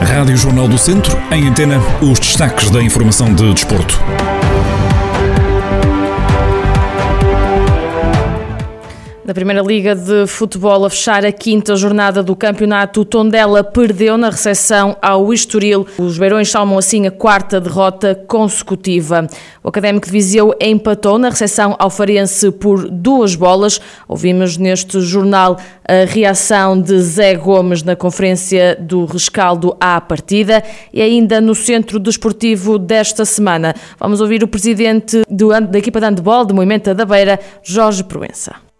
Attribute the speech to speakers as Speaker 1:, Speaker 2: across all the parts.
Speaker 1: Rádio Jornal do Centro, em antena, os destaques da informação de desporto.
Speaker 2: Da Primeira Liga de Futebol a fechar a quinta jornada do campeonato, o Tondela perdeu na recepção ao Estoril. Os Beirões salmam assim a quarta derrota consecutiva. O Académico de Viseu empatou na recepção ao Farense por duas bolas. Ouvimos neste jornal a reação de Zé Gomes na conferência do rescaldo à partida e ainda no centro desportivo desta semana. Vamos ouvir o presidente da equipa de handball de Movimento da Beira, Jorge Proença.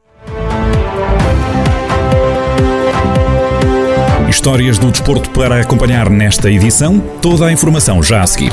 Speaker 1: Histórias do desporto para acompanhar nesta edição. Toda a informação já a seguir.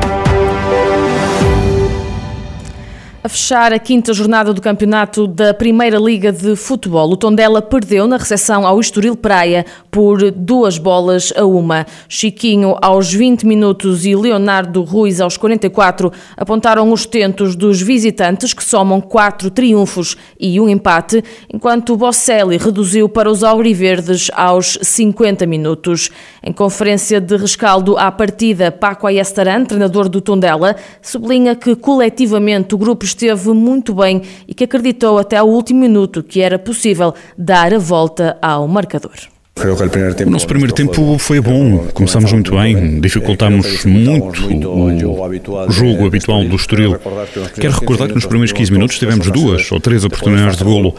Speaker 2: A fechar a quinta jornada do campeonato da Primeira Liga de Futebol, o Tondela perdeu na recepção ao Estoril Praia por duas bolas a uma. Chiquinho aos 20 minutos e Leonardo Ruiz aos 44 apontaram os tentos dos visitantes que somam quatro triunfos e um empate, enquanto o Bosselli reduziu para os auriverdes aos 50 minutos. Em conferência de rescaldo à partida, Paco Ayestaran, treinador do Tondela, sublinha que coletivamente o grupo esteve muito bem e que acreditou até ao último minuto que era possível dar a volta ao marcador.
Speaker 3: O nosso primeiro tempo foi bom, começámos muito bem, dificultámos muito o jogo habitual do Estoril. Quero recordar que nos primeiros 15 minutos tivemos duas ou três oportunidades de golo.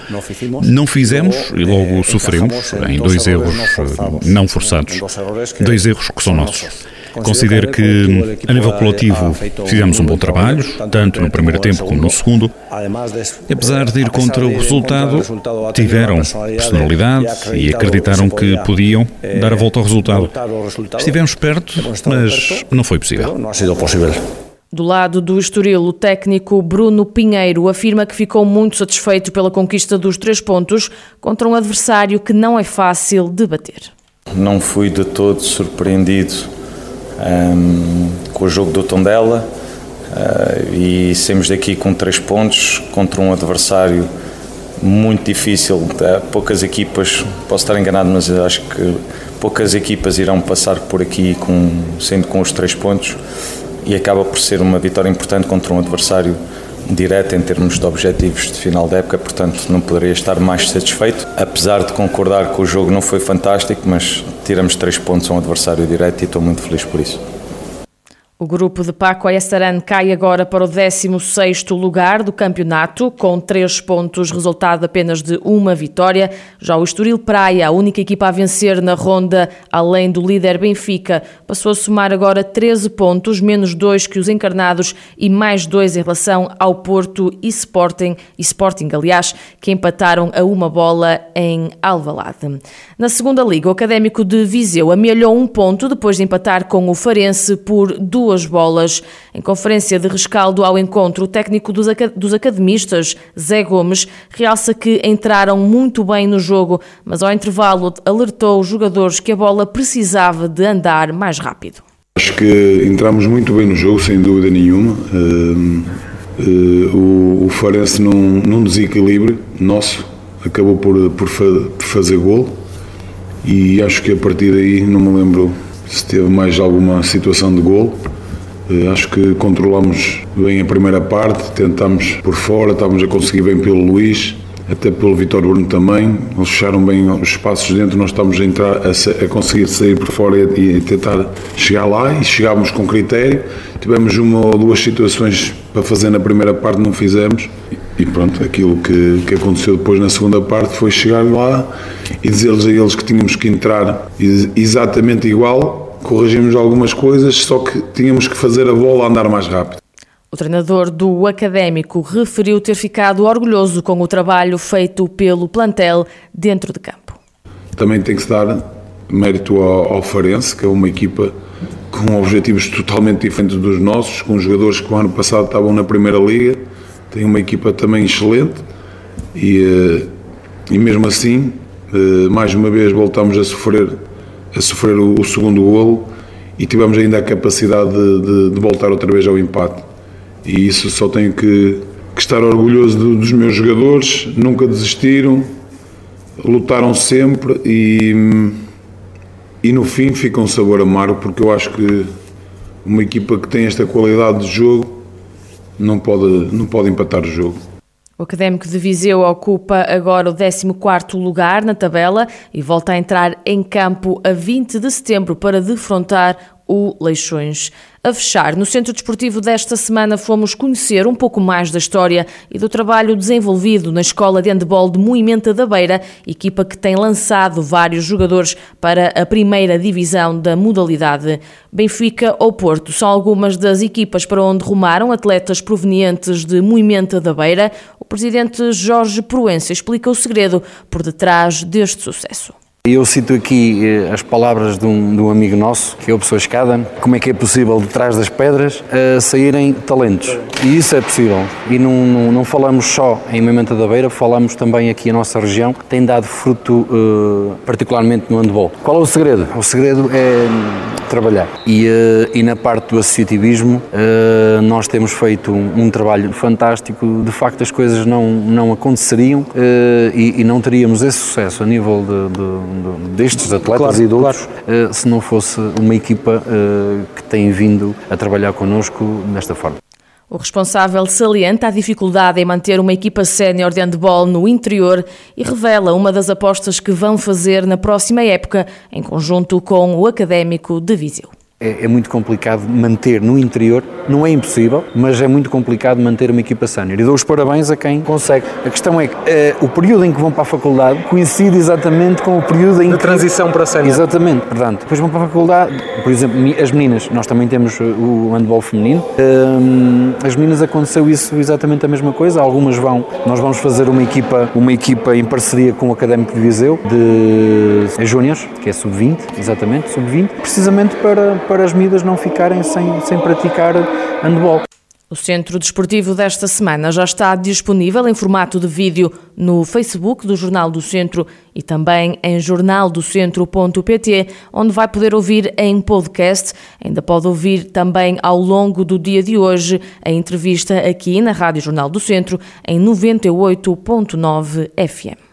Speaker 3: Não fizemos e logo sofremos em dois erros não forçados. Dois erros que são nossos. Considero que, a nível coletivo, fizemos um bom trabalho, tanto no primeiro tempo como no segundo. E, apesar de ir contra o resultado, tiveram personalidade e acreditaram que podiam dar a volta ao resultado. Estivemos perto, mas não foi possível.
Speaker 2: Do lado do Estoril, o técnico Bruno Pinheiro afirma que ficou muito satisfeito pela conquista dos três pontos contra um adversário que não é fácil de bater.
Speaker 4: Não fui de todo surpreendido um, com o jogo do Tondela uh, e saímos daqui com três pontos contra um adversário muito difícil. Poucas equipas, posso estar enganado, mas acho que poucas equipas irão passar por aqui com, sendo com os três pontos e acaba por ser uma vitória importante contra um adversário direto em termos de objetivos de final da época, portanto não poderia estar mais satisfeito. Apesar de concordar que o jogo não foi fantástico, mas tiramos três pontos a um adversário direto e estou muito feliz por isso.
Speaker 2: O grupo de Paco Ayestaran cai agora para o 16º lugar do campeonato, com 3 pontos, resultado apenas de uma vitória. Já o Estoril Praia, a única equipa a vencer na ronda, além do líder Benfica, passou a somar agora 13 pontos, menos 2 que os encarnados e mais 2 em relação ao Porto e Sporting, e Sporting aliás, que empataram a uma bola em Alvalade. Na segunda liga, o Académico de Viseu amelhou um ponto depois de empatar com o Farense por duas bolas. Em conferência de rescaldo ao encontro, o técnico dos, dos academistas, Zé Gomes, realça que entraram muito bem no jogo, mas ao intervalo alertou os jogadores que a bola precisava de andar mais rápido.
Speaker 5: Acho que entramos muito bem no jogo, sem dúvida nenhuma. Uh, uh, o, o Farense num, num, desequilíbrio nosso acabou por, por, fa por fazer gol e acho que a partir daí não me lembro se teve mais alguma situação de gol. Eh, acho que controlamos bem a primeira parte, tentamos por fora, estávamos a conseguir bem pelo Luís, até pelo Vitor Bruno também. Eles fecharam bem os espaços dentro, nós estamos a, entrar, a, a conseguir sair por fora e, e, tentar chegar lá e chegámos com critério. Tivemos uma ou duas situações para fazer na primeira parte, não fizemos. E pronto, aquilo que, que aconteceu depois na segunda parte foi chegar lá e dizer-lhes a eles que tínhamos que entrar exatamente igual corrigimos algumas coisas, só que tínhamos que fazer a bola andar mais rápido.
Speaker 2: O treinador do Académico referiu ter ficado orgulhoso com o trabalho feito pelo plantel dentro de campo.
Speaker 5: Também tem que se dar mérito ao, ao Farense, que é uma equipa com objetivos totalmente diferentes dos nossos, com jogadores que o ano passado estavam na Primeira Liga, tem uma equipa também excelente e, eh, e mesmo assim, eh, mais uma vez voltamos a sofrer, a sofrer o, o segundo golo e tivemos ainda a capacidade de, de, de voltar outra vez ao empate e isso só tenho que, que estar orgulhoso dos meus jogadores, nunca desistiram, lutaram sempre e, e no fim fica um sabor amargo porque eu acho que uma equipa que tem esta qualidade de jogo não pode, não pode empatar o jogo.
Speaker 2: O Académico de Viseu ocupa agora o 14º lugar na tabela e volta a entrar em campo a 20 de setembro para defrontar o Leixões. A fechar, no Centro Desportivo desta semana fomos conhecer um pouco mais da história e do trabalho desenvolvido na Escola de Handebol de Moimenta da Beira, equipa que tem lançado vários jogadores para a primeira divisão da modalidade. Benfica ou Porto são algumas das equipas para onde rumaram atletas provenientes de Moimenta da Beira. O presidente Jorge Proença explica o segredo por detrás deste sucesso.
Speaker 6: Eu cito aqui eh, as palavras de um, de um, amigo nosso, que é o professor Escada, como é que é possível, de trás das pedras, uh, saírem talentos. E isso é possível. E não, não, não, falamos só em Mementa da Beira, falamos também aqui a nossa região, tem dado fruto, uh, particularmente no handball. Qual é o segredo? O segredo é trabalhar. E, uh, e na parte do associativismo, nós temos feito um, um, trabalho fantástico. De facto, as coisas não, não aconteceriam e, e, não teríamos esse sucesso a nível de, de destes atletas claro, e de outros, claro. Eh, se não fosse uma equipa eh, que tem vindo a trabalhar connosco desta forma.
Speaker 2: O responsável salienta a dificuldade em manter uma equipa sénior de handball no interior e revela uma das apostas que vão fazer na próxima época, em conjunto com o Académico de Viseu
Speaker 6: é, é, muito complicado manter no interior, não é impossível, mas é muito complicado manter uma equipa sénior. E dou os parabéns a quem consegue. A questão é que é, o período em que vão para a faculdade coincide exatamente com o período em
Speaker 7: que... transição para a sénior.
Speaker 6: Exatamente, portanto, depois vão para a faculdade, por exemplo, as meninas, nós também temos o handball feminino, um, as meninas aconteceu isso exatamente a mesma coisa, algumas vão, nós vamos fazer uma equipa, uma equipa em parceria com o Académico de Viseu, de Júniors, que é sub-20, exatamente, sub-20, precisamente para para as miúdas não ficarem sem, sem praticar handball.
Speaker 2: O Centro Desportivo desta semana já está disponível em formato de vídeo no Facebook do Jornal do Centro e também em jornaldocentro.pt, onde vai poder ouvir em podcast. Ainda pode ouvir também ao longo do dia de hoje a entrevista aqui na Rádio Jornal do Centro em 98.9 FM.